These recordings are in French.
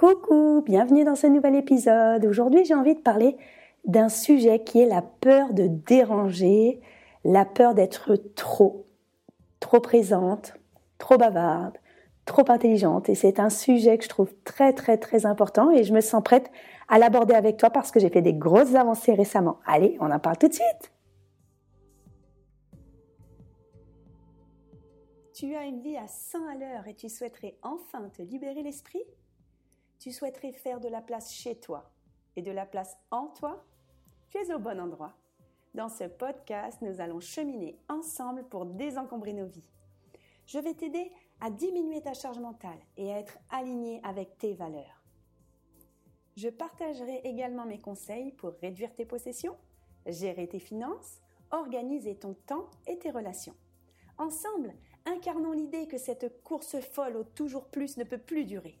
Coucou, bienvenue dans ce nouvel épisode. Aujourd'hui j'ai envie de parler d'un sujet qui est la peur de déranger, la peur d'être trop, trop présente, trop bavarde, trop intelligente. Et c'est un sujet que je trouve très très très important et je me sens prête à l'aborder avec toi parce que j'ai fait des grosses avancées récemment. Allez, on en parle tout de suite. Tu as une vie à 100 à l'heure et tu souhaiterais enfin te libérer l'esprit? Tu souhaiterais faire de la place chez toi et de la place en toi Tu es au bon endroit. Dans ce podcast, nous allons cheminer ensemble pour désencombrer nos vies. Je vais t'aider à diminuer ta charge mentale et à être aligné avec tes valeurs. Je partagerai également mes conseils pour réduire tes possessions, gérer tes finances, organiser ton temps et tes relations. Ensemble, incarnons l'idée que cette course folle au toujours plus ne peut plus durer.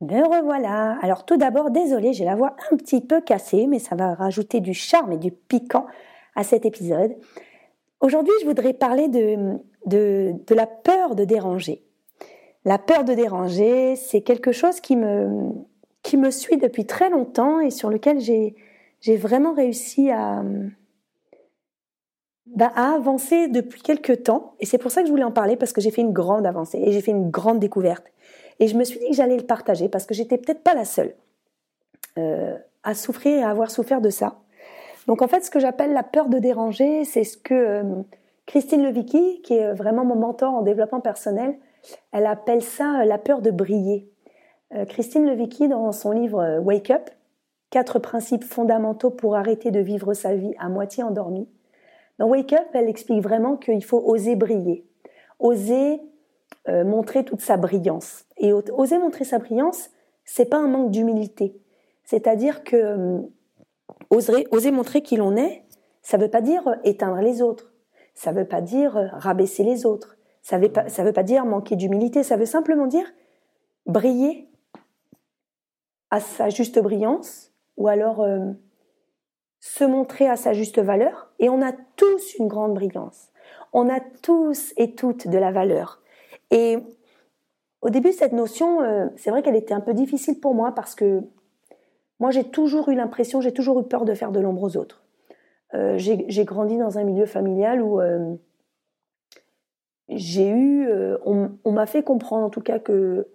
Me revoilà. Alors tout d'abord, désolé, j'ai la voix un petit peu cassée, mais ça va rajouter du charme et du piquant à cet épisode. Aujourd'hui, je voudrais parler de, la peur de déranger. La peur de déranger, c'est quelque chose qui me, suit depuis très longtemps et sur lequel j'ai j'ai vraiment réussi à, bah, à avancer depuis quelques temps. Et c'est pour ça que je voulais en parler, parce que j'ai fait une grande avancée et j'ai fait une grande découverte. Et je me suis dit que j'allais le partager, parce que j'étais peut-être pas la seule euh, à souffrir et à avoir souffert de ça. Donc en fait, ce que j'appelle la peur de déranger, c'est ce que euh, Christine Levicki, qui est vraiment mon mentor en développement personnel, elle appelle ça euh, la peur de briller. Christine Levicki, dans son livre Wake Up, Quatre principes fondamentaux pour arrêter de vivre sa vie à moitié endormie. Dans Wake Up, elle explique vraiment qu'il faut oser briller, oser euh, montrer toute sa brillance. Et oser montrer sa brillance, c'est pas un manque d'humilité. C'est-à-dire que euh, oser, oser montrer qui l'on est, ça veut pas dire euh, éteindre les autres. Ça veut pas dire rabaisser les autres. Ça veut pas, veut pas dire manquer d'humilité. Ça veut simplement dire briller à sa juste brillance ou alors se montrer à sa juste valeur. Et on a tous une grande brillance. On a tous et toutes de la valeur. Et au début, cette notion, euh, c'est vrai qu'elle était un peu difficile pour moi parce que moi, j'ai toujours eu l'impression, j'ai toujours eu peur de faire de l'ombre aux autres. Euh, j'ai grandi dans un milieu familial où j'ai eu, on m'a fait comprendre en tout cas que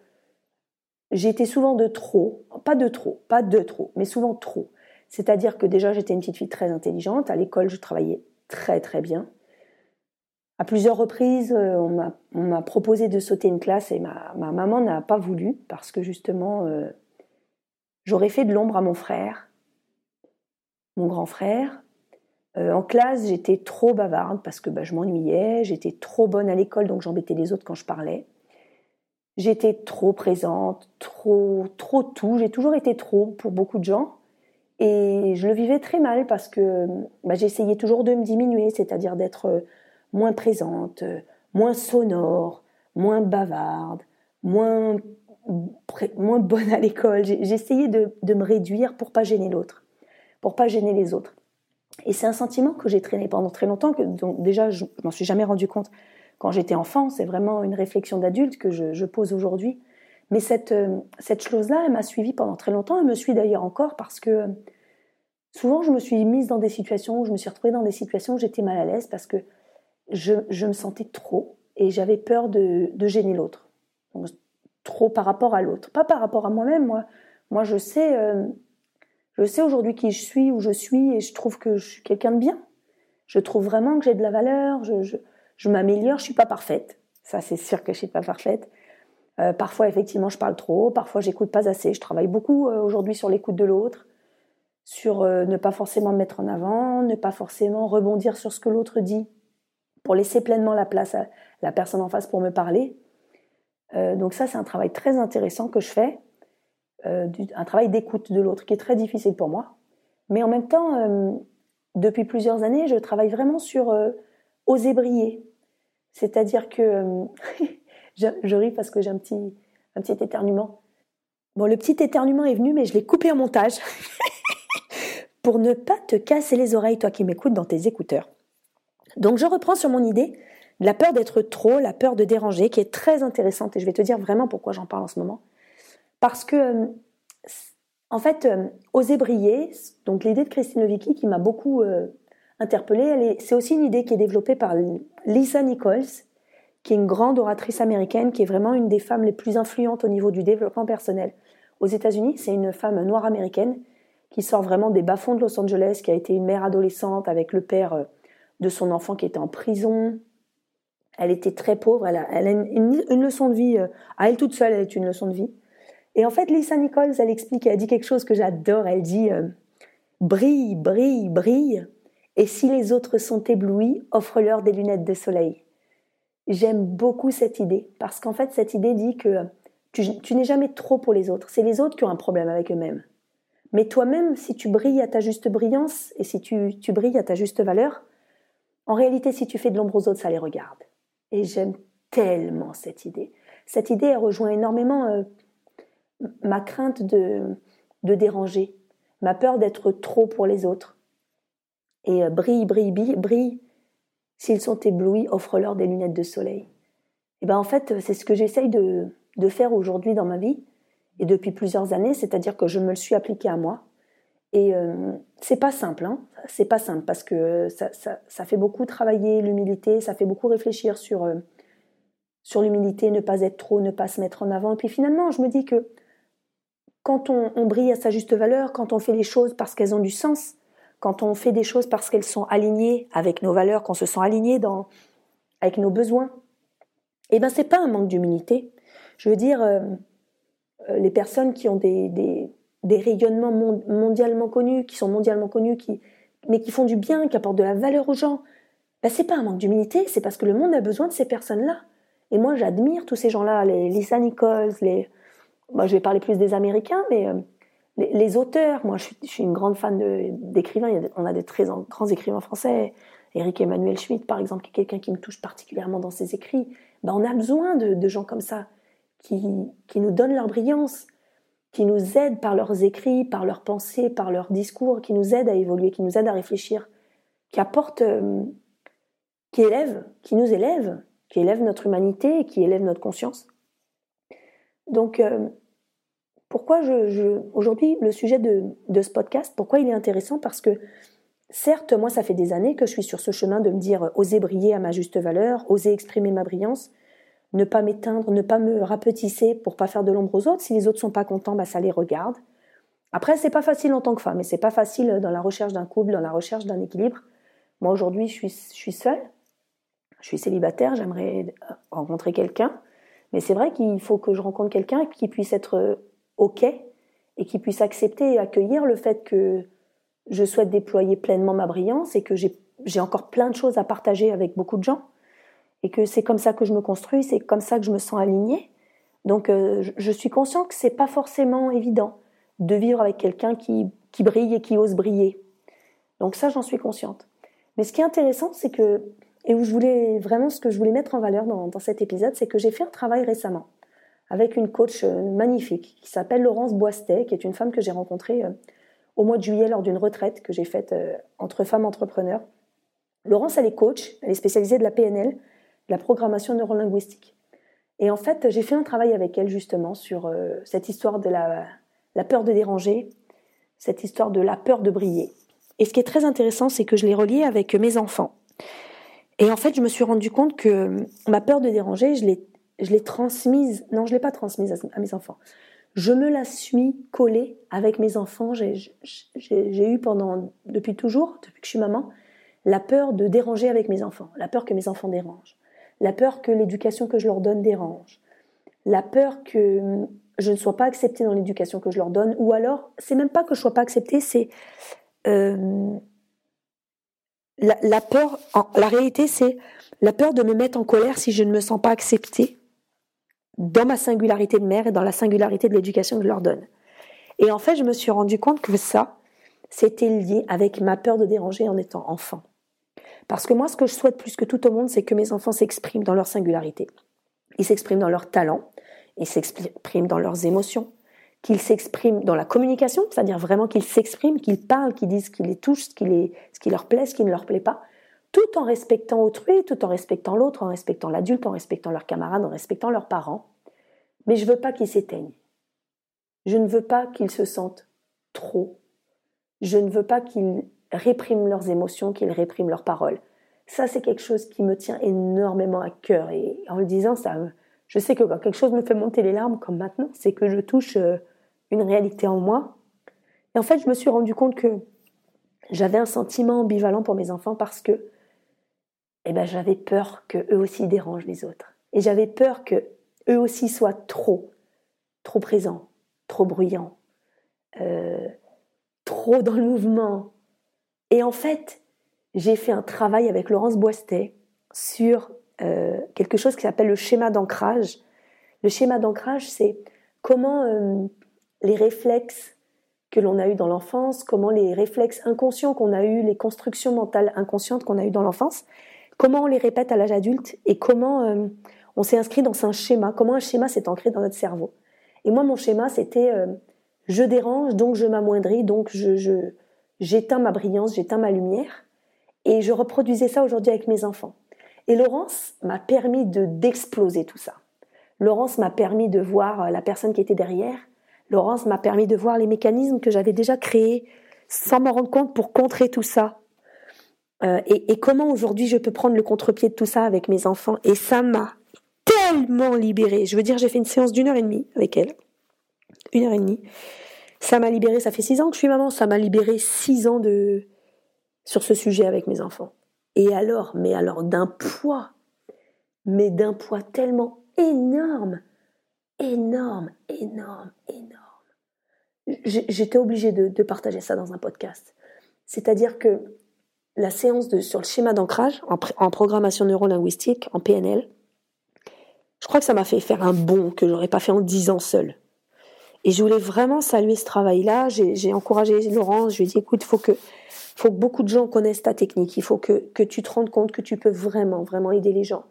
j'étais souvent de trop, pas de trop, pas de trop, mais souvent trop. C'est-à-dire que déjà j'étais une petite fille très intelligente, à l'école je travaillais très très bien. À plusieurs reprises, euh, on m'a proposé de sauter une classe et ma, maman n'a pas voulu parce que justement euh, j'aurais fait de l'ombre à mon frère, mon grand frère. Euh, en classe, j'étais trop bavarde parce que bah, je m'ennuyais, j'étais trop bonne à l'école donc j'embêtais les autres quand je parlais. J'étais trop présente, trop, trop tout. J'ai toujours été trop pour beaucoup de gens. Et je le vivais très mal parce que bah, j'essayais toujours de me diminuer, c'est-à-dire d'être moins présente, euh, moins sonore, moins bavarde, moins, moins bonne à l'école. J'essayais de, de, me réduire pour pas gêner l'autre, pour pas gêner les autres. Et c'est un sentiment que j'ai traîné pendant très longtemps, que donc déjà je m'en suis jamais rendu compte quand j'étais enfant. C'est vraiment une réflexion d'adulte que je, pose aujourd'hui. Mais cette, euh, cette chose-là, elle m'a suivie pendant très longtemps. Elle me suit d'ailleurs encore parce que souvent, je me suis mise dans des situations où je me suis retrouvée dans des situations où j'étais mal à l'aise parce que je, me sentais trop et j'avais peur de, gêner l'autre. Trop par rapport à l'autre. Pas par rapport à moi-même. Moi, moi je sais, euh, je sais aujourd'hui qui je suis, où je suis et je trouve que je suis quelqu'un de bien. Je trouve vraiment que j'ai de la valeur. je, je je m'améliore, je suis pas parfaite. Ça, c'est sûr que je suis pas parfaite. Euh, parfois, effectivement, je parle trop. Parfois, j'écoute pas assez. Je travaille beaucoup euh, aujourd'hui sur l'écoute de l'autre, sur ne pas forcément me mettre en avant, ne pas forcément rebondir sur ce que l'autre dit, pour laisser pleinement la place à la personne en face pour me parler. Euh, donc ça, c'est un travail très intéressant que je fais, euh, un travail d'écoute de l'autre qui est très difficile pour moi. Mais en même temps, euh, depuis plusieurs années, je travaille vraiment sur oser briller. C'est-à-dire que je, je, ris parce que j'ai un petit, un petit éternuement. Bon, le petit éternuement est venu, mais je l'ai coupé en montage pour ne pas te casser les oreilles, toi qui m'écoutes dans tes écouteurs. Donc je reprends sur mon idée la peur d'être trop, la peur de déranger, qui est très intéressante, et je vais te dire vraiment pourquoi j'en parle en ce moment. Parce que, euh, en fait, euh, oser briller, donc l'idée de Christine Vicky qui m'a beaucoup euh, interpellée, c'est aussi une idée qui est développée par Lisa Nichols, qui est une grande oratrice américaine, qui est vraiment une des femmes les plus influentes au niveau du développement personnel aux États-Unis. C'est une femme noire américaine qui sort vraiment des bas-fonds de Los Angeles, qui a été une mère adolescente avec le père de son enfant qui était en prison, elle était très pauvre. Elle a, une, leçon de vie. Euh, à elle toute seule, elle est une leçon de vie. Et en fait, Lisa Nichols, elle explique, elle dit quelque chose que j'adore. Elle dit euh, brille, brille, brille. Et si les autres sont éblouis, offre-leur des lunettes de soleil. J'aime beaucoup cette idée parce qu'en fait, cette idée dit que tu, n'es jamais trop pour les autres. C'est les autres qui ont un problème avec eux-mêmes. Mais toi-même, si tu brilles à ta juste brillance et si tu, tu brilles à ta juste valeur, en réalité, si tu fais de l'ombre aux autres, ça les regarde. Et j'aime tellement cette idée. Cette idée, elle rejoint énormément euh, ma crainte de, de déranger, ma peur d'être trop pour les autres. Et euh, brille, brille, brille, brille. S'ils sont éblouis, offre-leur des lunettes de soleil. Et ben en fait, c'est ce que j'essaye de, de faire aujourd'hui dans ma vie et depuis plusieurs années, c'est-à-dire que je me le suis appliqué à moi. Et euh, c'est pas simple, hein. C'est pas simple parce que ça, ça, ça fait beaucoup travailler l'humilité, ça fait beaucoup réfléchir sur euh, sur l'humilité, ne pas être trop, ne pas se mettre en avant. Et puis finalement, je me dis que quand on, brille à sa juste valeur, quand on fait les choses parce qu'elles ont du sens, quand on fait des choses parce qu'elles sont alignées avec nos valeurs, qu'on se sent aligné dans avec nos besoins, eh ben c'est pas un manque d'humilité. Je veux dire, euh, euh les personnes qui ont des des rayonnements mondialement connus, qui sont mondialement connus, qui, mais qui font du bien, qui apportent de la valeur aux gens, ben, c'est pas un manque d'humilité, c'est parce que le monde a besoin de ces personnes-là. Et moi, j'admire tous ces gens-là, les Lisa Nichols, les, moi, je vais parler plus des Américains, mais euh, les, auteurs. Moi, je suis, une grande fan d'écrivains. On a des très grands écrivains français. Eric Emmanuel Schmitt, par exemple, qui est quelqu'un qui me touche particulièrement dans ses écrits. Ben, on a besoin de, de gens comme ça, qui, qui nous donnent leur brillance, qui nous aident par leurs écrits, par leurs pensées, par leurs discours, qui nous aident à évoluer, qui nous aident à réfléchir, qui euh, qui élèvent, qui nous élèvent, qui élèvent notre humanité et qui élèvent notre conscience. Donc, euh, pourquoi aujourd'hui le sujet de, de, ce podcast, pourquoi il est intéressant? Parce que certes, moi, ça fait des années que je suis sur ce chemin de me dire oser briller à ma juste valeur, oser exprimer ma brillance, ne pas m'éteindre, ne pas me rapetisser pour pas faire de l'ombre aux autres. Si les autres sont pas contents, bah ça les regarde. Après, c'est pas facile en tant que femme, et c'est pas facile dans la recherche d'un couple, dans la recherche d'un équilibre. Moi aujourd'hui, je suis, je suis seule, je suis célibataire, j'aimerais rencontrer quelqu'un, mais c'est vrai qu'il faut que je rencontre quelqu'un qui puisse être euh, ok et qui puisse accepter et accueillir le fait que je souhaite déployer pleinement ma brillance et que j'ai encore plein de choses à partager avec beaucoup de gens et que c'est comme ça que je me construis, c'est comme ça que je me sens alignée. Donc euh, je suis consciente que c'est pas forcément évident de vivre avec quelqu'un qui, qui brille et qui ose briller. Donc ça, j'en suis consciente. Mais ce qui est intéressant, c'est que, et où je voulais vraiment ce que je voulais mettre en valeur dans, dans cet épisode, c'est que j'ai fait un travail récemment avec une coach euh, magnifique qui s'appelle Laurence Boistet, qui est une femme que j'ai rencontrée euh, au mois de juillet lors d'une retraite que j'ai faite entre femmes entrepreneurs. Laurence, elle est coach, elle est spécialisée de la PNL, la programmation neurolinguistique. Et en fait, j'ai fait un travail avec elle justement sur euh, cette histoire de la, peur de déranger, cette histoire de la peur de briller. Et ce qui est très intéressant, c'est que je l'ai relié avec mes enfants. Et en fait, je me suis rendu compte que ma peur de déranger, je l'ai, transmise, non, je l'ai pas transmise à, mes enfants. Je me la suis collée avec mes enfants. J'ai eu pendant, depuis toujours, depuis que je suis maman, la peur de déranger avec mes enfants, la peur que mes enfants dérangent la peur que l'éducation que je leur donne dérange, la peur que hum, je ne sois pas acceptée dans l'éducation que je leur donne, ou alors, c'est même pas que je sois pas acceptée, c'est euh, la, peur, la réalité, c'est la peur de me mettre en colère si je ne me sens pas acceptée dans ma singularité de mère et dans la singularité de l'éducation que je leur donne. Et en fait, je me suis rendu compte que ça, c'était lié avec ma peur de déranger en étant enfant. Parce que moi, ce que je souhaite plus que tout au monde, c'est que mes enfants s'expriment dans leur singularité. Ils s'expriment dans leur talent, ils s'expriment dans leurs émotions, qu'ils s'expriment dans la communication, c'est-à-dire vraiment qu'ils s'expriment, qu'ils parlent, qu'ils disent ce qui les touche, ce qui, ce qui leur plaît, ce qui ne leur plaît pas, tout en respectant autrui, tout en respectant l'autre, en respectant l'adulte, en respectant leurs camarades, en respectant leurs parents. Mais je ne veux pas qu'ils s'éteignent. Je ne veux pas qu'ils se sentent trop. Je ne veux pas qu'ils répriment leurs émotions, qu'ils répriment leurs paroles. Ça, c'est quelque chose qui me tient énormément à cœur. Et en le disant, ça, je sais que quand quelque chose me fait monter les larmes, comme maintenant, c'est que je touche euh, une réalité en moi. Et en fait, je me suis rendu compte que j'avais un sentiment ambivalent pour mes enfants parce que eh ben, j'avais peur que eux aussi dérangent les autres. Et j'avais peur que eux aussi soient trop, trop présents, trop bruyants, euh, trop dans le mouvement. Et en fait, j'ai fait un travail avec Laurence Boistet sur euh, quelque chose qui s'appelle le schéma d'ancrage. Le schéma d'ancrage, c'est comment euh, les réflexes que l'on a eus dans l'enfance, comment les réflexes inconscients qu'on a eus, les constructions mentales inconscientes qu'on a eues dans l'enfance, comment on les répète à l'âge adulte et comment euh, on s'est inscrit dans un schéma, comment un schéma s'est ancré dans notre cerveau. Et moi, mon schéma, c'était je dérange, donc je m'amoindris, donc je, j'éteins ma brillance, j'éteins ma lumière. Et je reproduisais ça aujourd'hui avec mes enfants. Et Laurence m'a permis de d'exploser tout ça. Laurence m'a permis de voir euh, la personne qui était derrière. Laurence m'a permis de voir les mécanismes que j'avais déjà créés sans m'en rendre compte pour contrer tout ça. Euh, et, et, comment aujourd'hui je peux prendre le contre-pied de tout ça avec mes enfants? Et ça m'a tellement libérée. Je veux dire, j'ai fait une séance d'une heure et demie avec elle. Une heure et demie. Ça m'a libérée, ça fait six ans que je suis maman, ça m'a libéré six ans de sur ce sujet avec mes enfants. Et alors, mais alors d'un poids, mais d'un poids tellement énorme, énorme, énorme, énorme. J'étais obligée de, partager ça dans un podcast. C'est-à-dire que la séance sur le schéma d'ancrage en, en, programmation neurolinguistique, en PNL, je crois que ça m'a fait faire un bond que j'aurais pas fait en dix ans seul. Et je voulais vraiment saluer ce travail-là. J'ai encouragé Laurence. Je lui ai dit, écoute, il faut que faut que beaucoup de gens connaissent ta technique. Il faut que, que tu te rendes compte que tu peux vraiment, vraiment aider les gens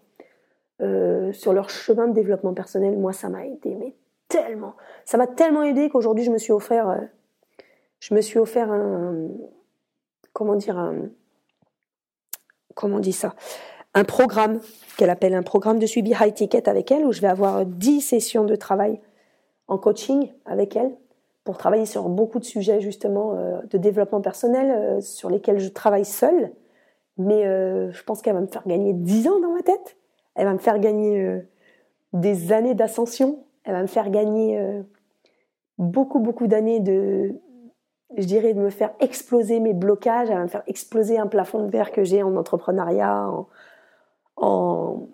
euh, sur leur chemin de développement personnel. Moi, ça m'a aidé, mais tellement. Ça m'a tellement aidé qu'aujourd'hui, je me suis offert, euh, je me suis offert un, comment dire, un, comment dit ça, un programme qu'elle appelle un programme de suivi high ticket avec elle où je vais avoir 10 sessions de travail en coaching avec elle pour travailler sur beaucoup de sujets justement euh, de développement personnel euh, sur lesquels je travaille seule. Mais euh, je pense qu'elle va me faire gagner 10 ans dans ma tête. Elle va me faire gagner des années d'ascension. Elle va me faire gagner beaucoup, beaucoup d'années de, je dirais, de me faire exploser mes blocages. Elle va me faire exploser un plafond de verre que j'ai en entrepreneuriat, en, en,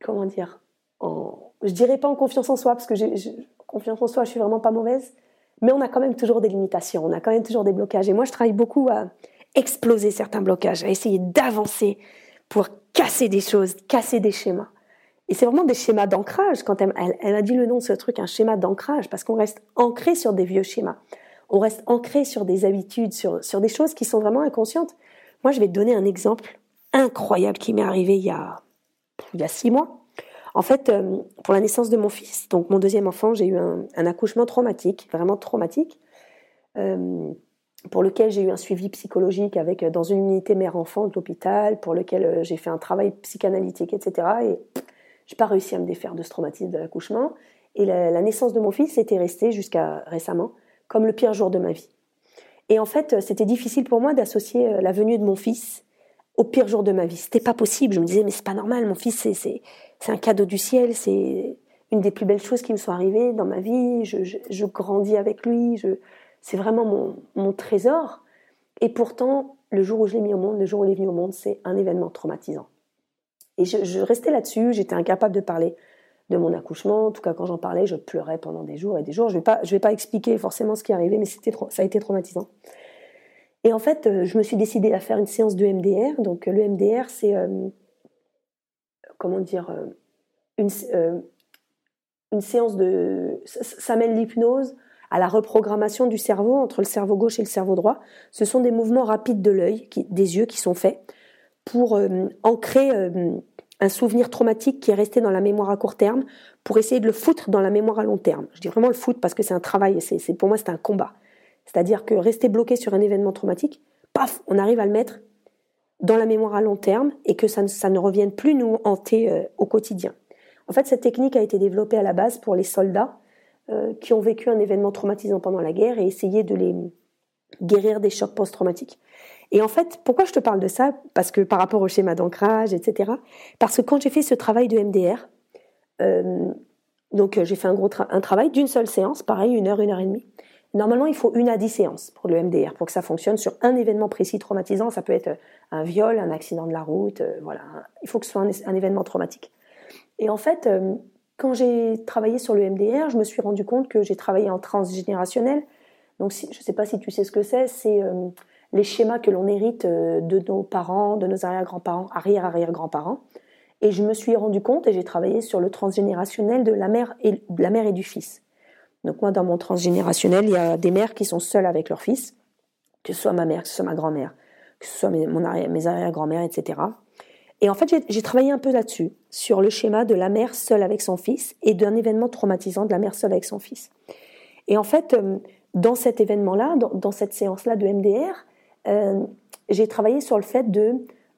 comment dire, en, je dirais pas en confiance en soi parce que j'ai, confiance en soi, je suis vraiment pas mauvaise mais on a quand même toujours des limitations, on a quand même toujours des blocages. Et moi, je travaille beaucoup à exploser certains blocages, à essayer d'avancer pour casser des choses, casser des schémas. Et c'est vraiment des schémas d'ancrage. Quand elle, elle, a dit le nom de ce truc, un schéma d'ancrage, parce qu'on reste ancré sur des vieux schémas. On reste ancré sur des habitudes, sur, sur des choses qui sont vraiment inconscientes. Moi, je vais te donner un exemple incroyable qui m'est arrivé il y a, il y a six mois. En fait, euh, pour la naissance de mon fils, donc mon deuxième enfant, j'ai eu un, accouchement traumatique, vraiment traumatique, euh, pour lequel j'ai eu un suivi psychologique avec euh, dans une unité mère-enfant de l'hôpital, pour lequel j'ai fait un travail psychanalytique, etc. Et j'ai pas réussi à me défaire de ce traumatisme de l'accouchement. Et la, naissance de mon fils était restée jusqu'à récemment comme le pire jour de ma vie. Et en fait, c'était difficile pour moi d'associer la venue de mon fils au pire jour de ma vie. C'était pas possible. Je me disais, mais c'est pas normal. Mon fils, c'est c'est un cadeau du ciel, c'est une des plus belles choses qui me sont arrivées dans ma vie. Je, grandis avec lui, c'est vraiment mon, trésor. Et pourtant, le jour où je l'ai mis au monde, le jour où il est venu au monde, c'est un événement traumatisant. Et je, restais là-dessus, j'étais incapable de parler de mon accouchement. En tout cas, quand j'en parlais, je pleurais pendant des jours et des jours. Je ne vais, pas, vais pas expliquer forcément ce qui est arrivé, mais c'était ça a été traumatisant. Et en fait, euh, je me suis décidée à faire une séance de MDR. Donc, le MDR, c'est euh, comment dire, euh, une, euh, une séance de, ça, mène l'hypnose à la reprogrammation du cerveau entre le cerveau gauche et le cerveau droit. Ce sont des mouvements rapides de l'œil, des yeux qui sont faits pour euh, ancrer euh, un souvenir traumatique qui est resté dans la mémoire à court terme, pour essayer de le foutre dans la mémoire à long terme. Je dis vraiment le foutre parce que c'est un travail, c'est pour moi c'est un combat. C'est-à-dire que rester bloqué sur un événement traumatique, paf, on arrive à le mettre dans la mémoire à long terme et que ça ne, revienne plus nous hanter euh, au quotidien. En fait, cette technique a été développée à la base pour les soldats euh, qui ont vécu un événement traumatisant pendant la guerre et essayer de les guérir des chocs post-traumatiques. Et en fait, pourquoi je te parle de ça? Parce que par rapport au schéma d'ancrage, etc. Parce que quand j'ai fait ce travail de MDR, euh, donc j'ai fait un gros un travail d'une seule séance, pareil, une heure, une heure et demie. Normalement, il faut une à dix séances pour le MDR, pour que ça fonctionne sur un événement précis traumatisant. Ça peut être un viol, un accident de la route, euh, voilà. Il faut que ce soit un, événement traumatique. Et en fait, euh, quand j'ai travaillé sur le MDR, je me suis rendu compte que j'ai travaillé en transgénérationnel. Donc, je ne sais pas si tu sais ce que c'est, c'est euh, les schémas que l'on hérite de nos parents, de nos arrière-grands-parents, arrière-arrière-grands-parents. Et je me suis rendu compte, et j'ai travaillé sur le transgénérationnel de la mère et, de la mère et du fils. Donc moi, dans mon transgénérationnel, il y a des mères qui sont seules avec leur fils, que ce soit ma mère, que ce soit ma grand-mère, que ce soit mes, mon arrière, mes arrière-grand-mères, etc. Et en fait, j'ai travaillé un peu là-dessus, sur le schéma de la mère seule avec son fils et d'un événement traumatisant de la mère seule avec son fils. Et en fait, euh, dans cet événement-là, dans, cette séance-là de MDR, euh, j'ai travaillé sur le fait de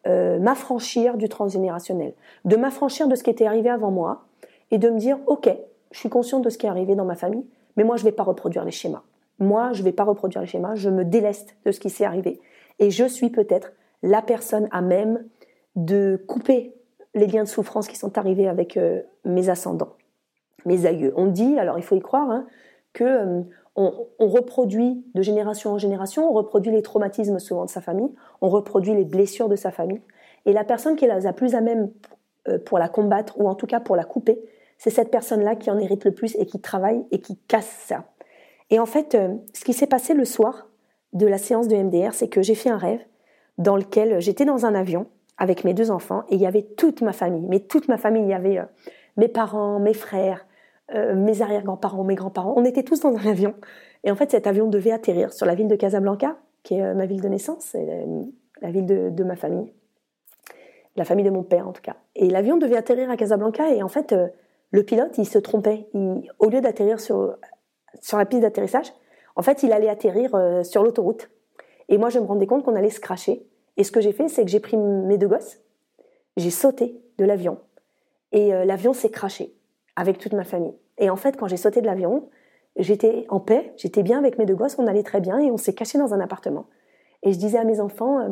euh, m'affranchir du transgénérationnel, de m'affranchir de ce qui était arrivé avant moi et de me dire, OK, je suis consciente de ce qui est arrivé dans ma famille, mais moi, je ne vais pas reproduire les schémas. Moi, je ne vais pas reproduire les schémas, je me déleste de ce qui s'est arrivé. Et je suis peut-être la personne à même de couper les liens de souffrance qui sont arrivés avec euh, mes ascendants, mes aïeux. On dit, alors il faut y croire, hein, que euh, on, reproduit de génération en génération, on reproduit les traumatismes souvent de sa famille, on reproduit les blessures de sa famille. Et la personne qui est la plus à même euh, pour la combattre, ou en tout cas pour la couper, c'est cette personne-là qui en hérite le plus et qui travaille et qui casse ça. Et en fait, euh, ce qui s'est passé le soir de la séance de MDR, c'est que j'ai fait un rêve dans lequel j'étais dans un avion avec mes deux enfants et il y avait toute ma famille. Mais toute ma famille, il y avait euh, mes parents, mes frères, euh, mes arrière-grands-parents, mes grands-parents. On était tous dans un avion. Et en fait, cet avion devait atterrir sur la ville de Casablanca, qui est ma ville de naissance, la ville de, ma famille, la famille de mon père en tout cas. Et l'avion devait atterrir à Casablanca et en fait, le pilote, il se trompait. au lieu d'atterrir sur, sur la piste d'atterrissage, en fait, il allait atterrir euh, sur l'autoroute. Et moi, je me rendais compte qu'on allait se cracher. Et ce que j'ai fait, c'est que j'ai pris mes deux gosses, j'ai sauté de l'avion. Et euh, l'avion s'est craché avec toute ma famille. Et en fait, quand j'ai sauté de l'avion, j'étais en paix, j'étais bien avec mes deux gosses, on allait très bien et on s'est caché dans un appartement. Et je disais à mes enfants, euh,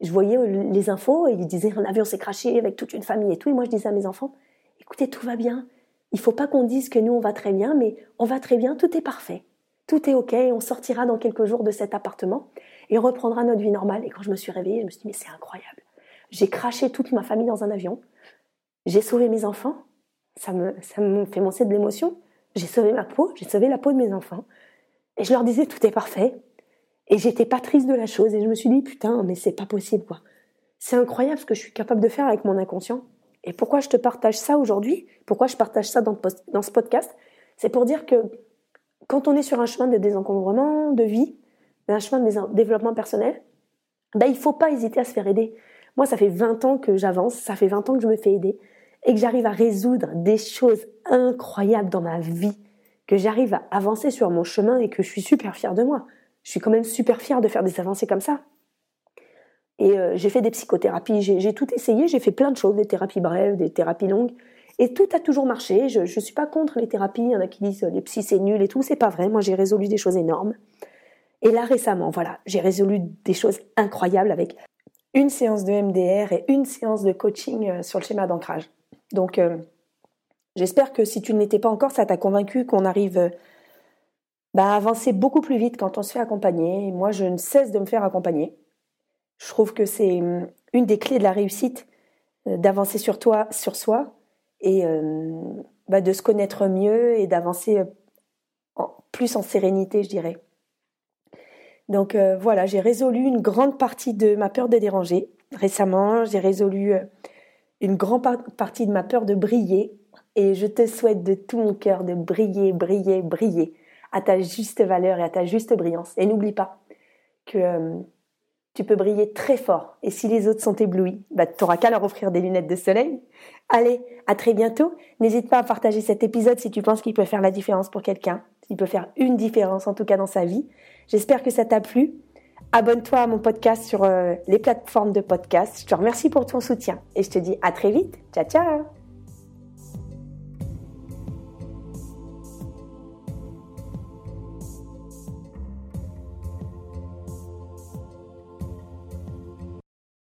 je voyais les infos et ils disaient un avion s'est craché avec toute une famille et tout. Et moi, je disais à mes enfants, écoutez, tout va bien. Il faut pas qu'on dise que nous, on va très bien, mais on va très bien, tout est parfait. Tout est OK, on sortira dans quelques jours de cet appartement et on reprendra notre vie normale. Et quand je me suis réveillée, je me suis dit, mais c'est incroyable. J'ai craché toute ma famille dans un avion. J'ai sauvé mes enfants. Ça me, ça me fait monter de l'émotion. J'ai sauvé ma peau, j'ai sauvé la peau de mes enfants. Et je leur disais, tout est parfait. Et j'étais pas triste de la chose. Et je me suis dit, putain, mais c'est pas possible, quoi. C'est incroyable ce que je suis capable de faire avec mon inconscient. Et pourquoi je te partage ça aujourd'hui? Pourquoi je partage ça dans, ce podcast? C'est pour dire que quand on est sur un chemin de désencombrement, de vie, un chemin de développement personnel, ben, il ne faut pas hésiter à se faire aider. Moi, ça fait 20 ans que j'avance, ça fait 20 ans que je me fais aider et que j'arrive à résoudre des choses incroyables dans ma vie, que j'arrive à avancer sur mon chemin et que je suis super fière de moi. Je suis quand même super fière de faire des avancées comme ça. Et euh, j'ai fait des psychothérapies, j'ai tout essayé, j'ai fait plein de choses, des thérapies brèves, des thérapies longues, et tout a toujours marché. Je ne suis pas contre les thérapies, il y en a qui disent les psys c'est nul et tout, c'est pas vrai. Moi j'ai résolu des choses énormes. Et là récemment, voilà, j'ai résolu des choses incroyables avec une séance de MDR et une séance de coaching euh, sur le schéma d'ancrage. Donc euh, j'espère que si tu ne l'étais pas encore, ça t'a convaincu qu'on arrive bah, à avancer beaucoup plus vite quand on se fait accompagner. Moi je ne cesse de me faire accompagner. Je trouve que c'est hum, une des clés de la réussite euh, d'avancer sur toi, sur soi, et euh, bah, de se connaître mieux et d'avancer euh, plus en sérénité, je dirais. Donc voilà, j'ai résolu une grande partie de ma peur de déranger récemment. J'ai résolu une grande partie de ma peur de briller Et je te souhaite de tout mon cœur de briller, briller, briller à ta juste valeur et à ta juste brillance. Et n'oublie pas que euh, tu peux briller très fort. Et si les autres sont éblouis, bah, tu n'auras qu'à leur offrir des lunettes de soleil. Allez, à très bientôt. N'hésite pas à partager cet épisode si tu penses qu'il peut faire la différence pour quelqu'un, s'il peut faire une différence en tout cas dans sa vie. J'espère que ça t'a plu. Abonne-toi à mon podcast sur euh, les plateformes de podcast. Je te remercie pour ton soutien et je te dis à très vite. Ciao, ciao